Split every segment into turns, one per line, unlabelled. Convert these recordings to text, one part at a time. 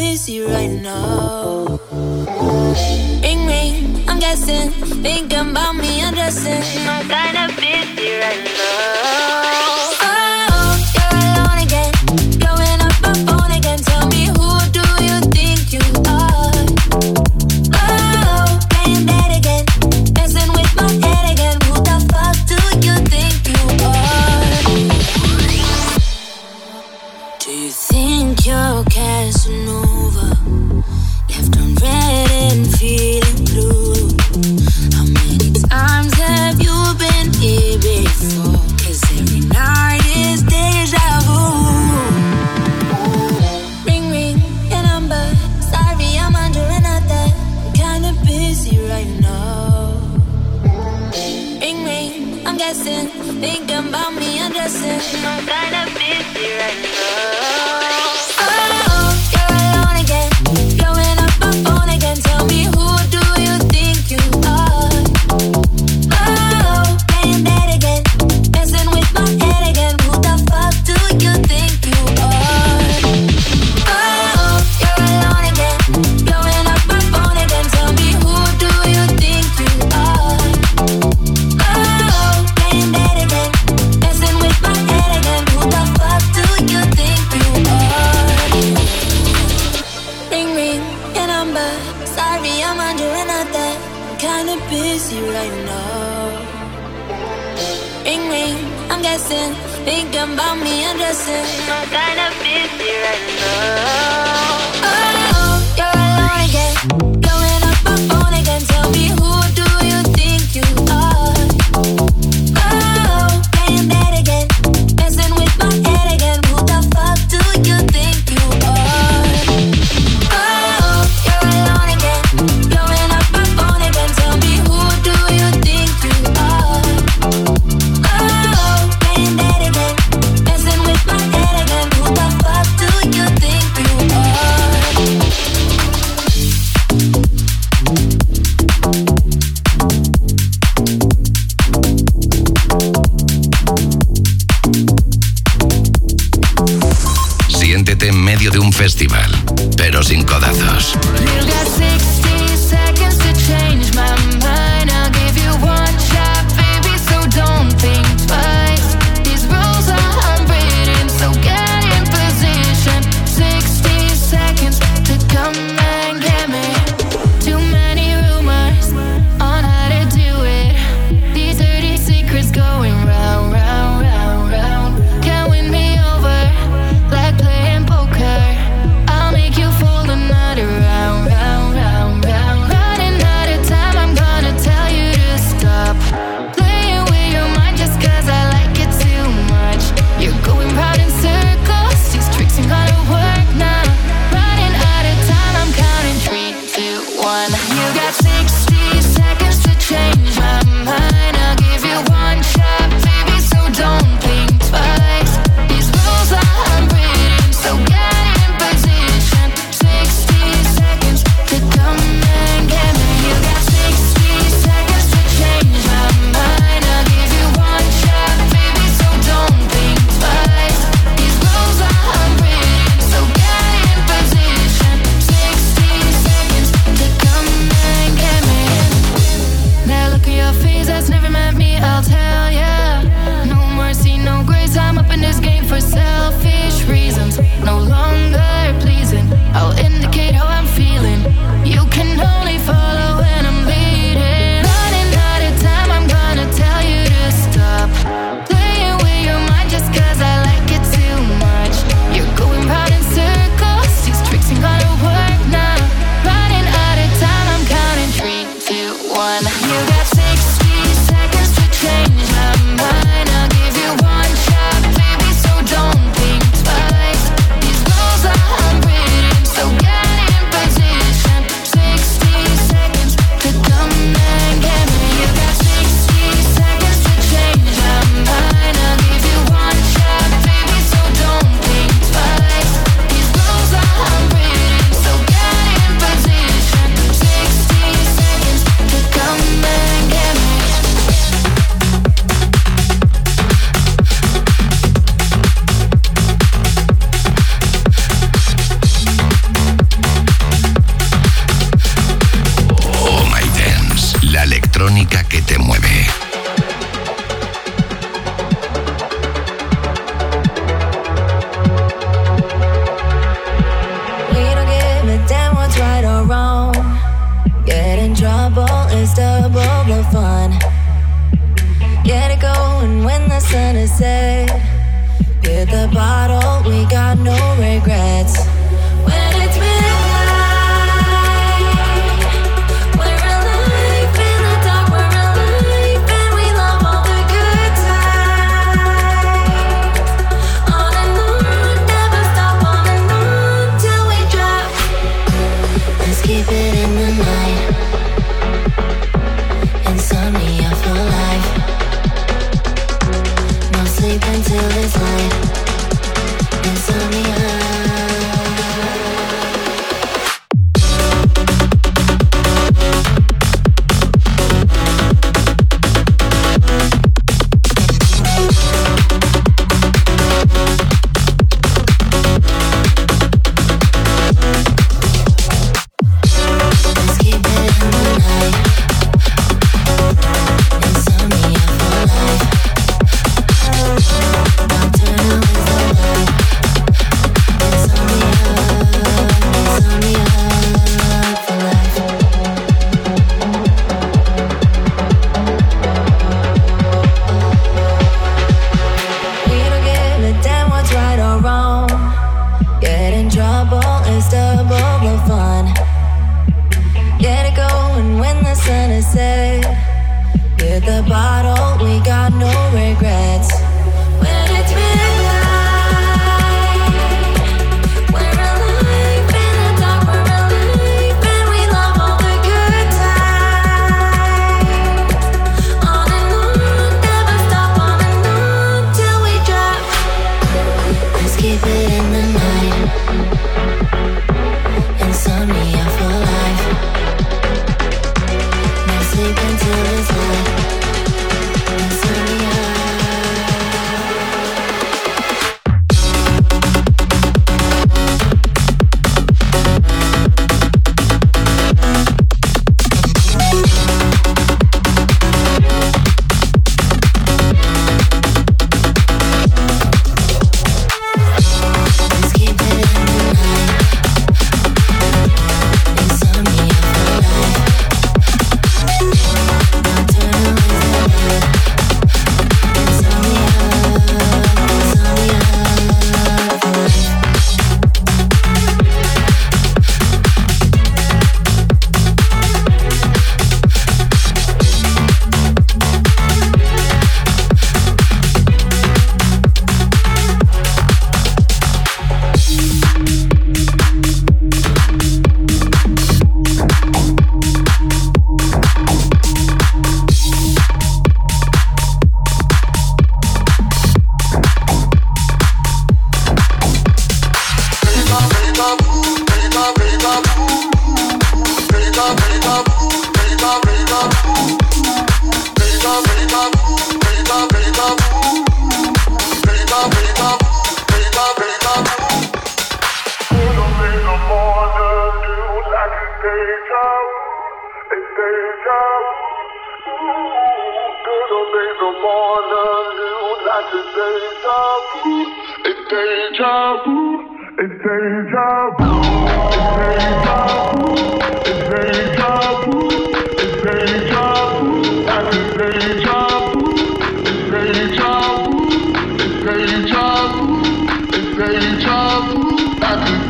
busy right now. Ring ring, I'm
guessing. Thinking about me, undressing. I'm
kinda busy right now. Thank you.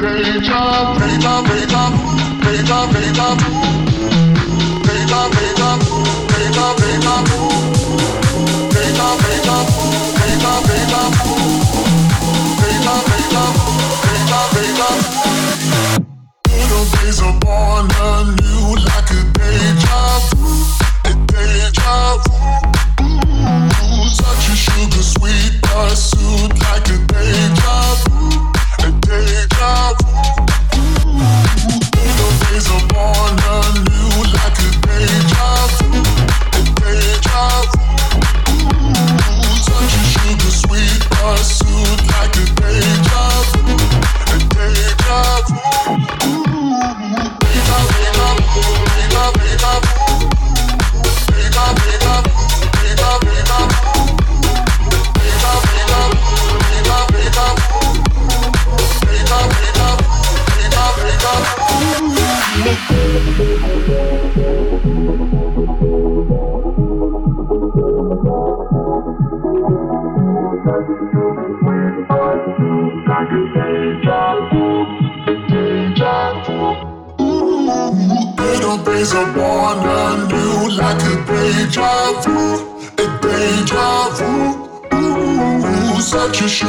Break up, break up, break up, break up, break up.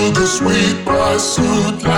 the sweet pursuit.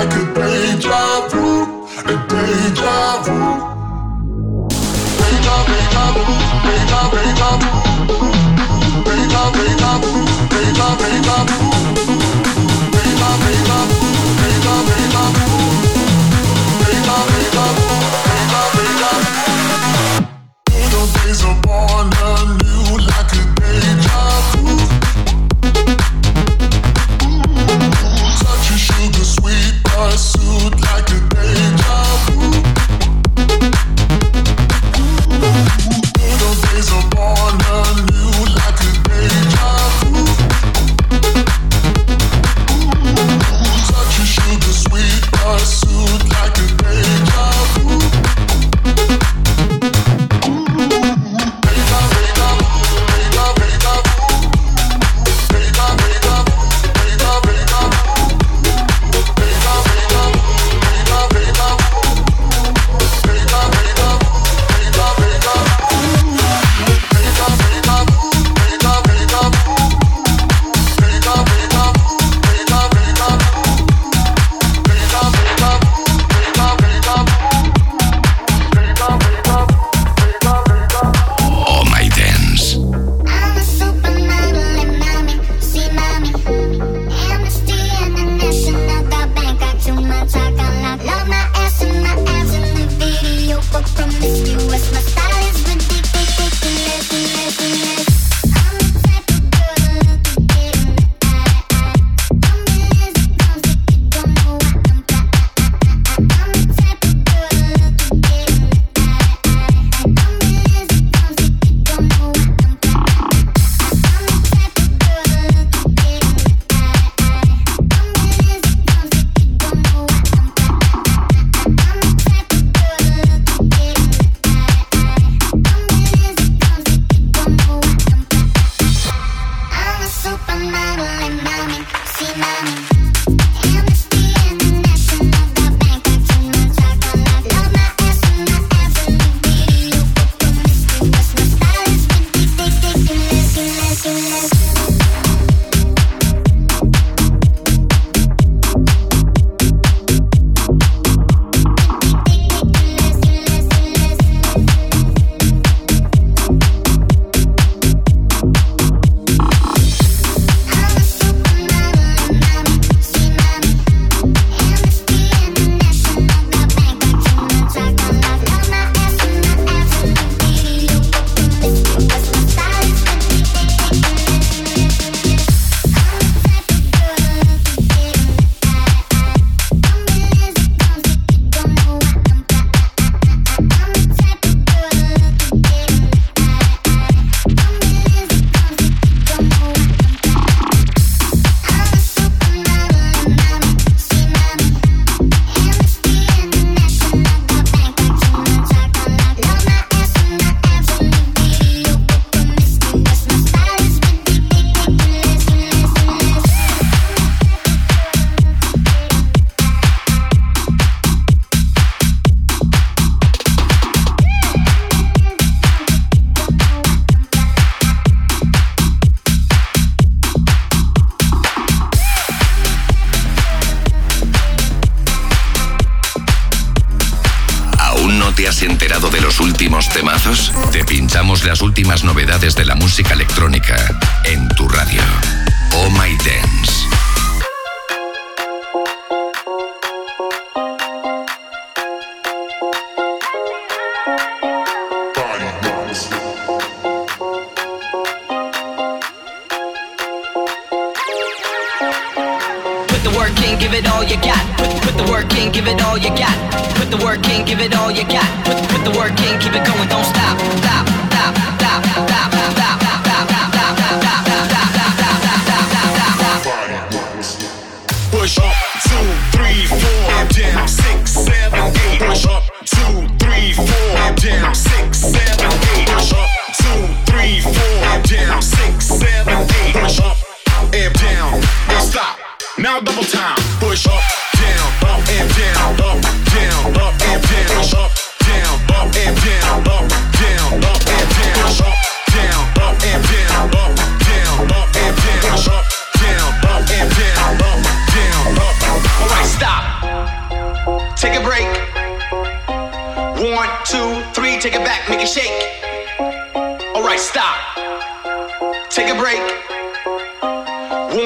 Two, three. Take it back, make it shake. All right, stop. Take a break.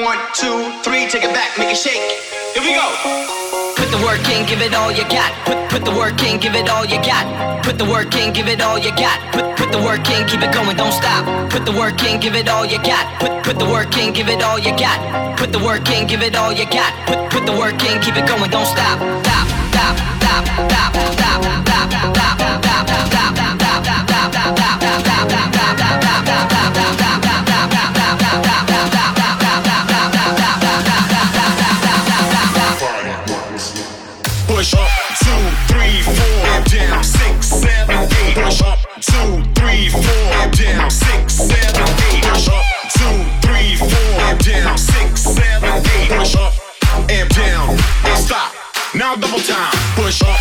One, two, three, take it back, make it shake. Here we go.
Put the work in, give it all you got. Put, put the work in, give it all you got. Put the work in, give it all you got. Put, put the work in, keep it going, don't stop. Put the work in, give it all you got. Put, put the work in, give it all you got. Put the work in, give it all you got. Put, put the work in, keep it going, don't stop. Stop, stop, stop, stop, stop, stop, stop, stop, stop, stop, stop.
two, Now double time. Push up,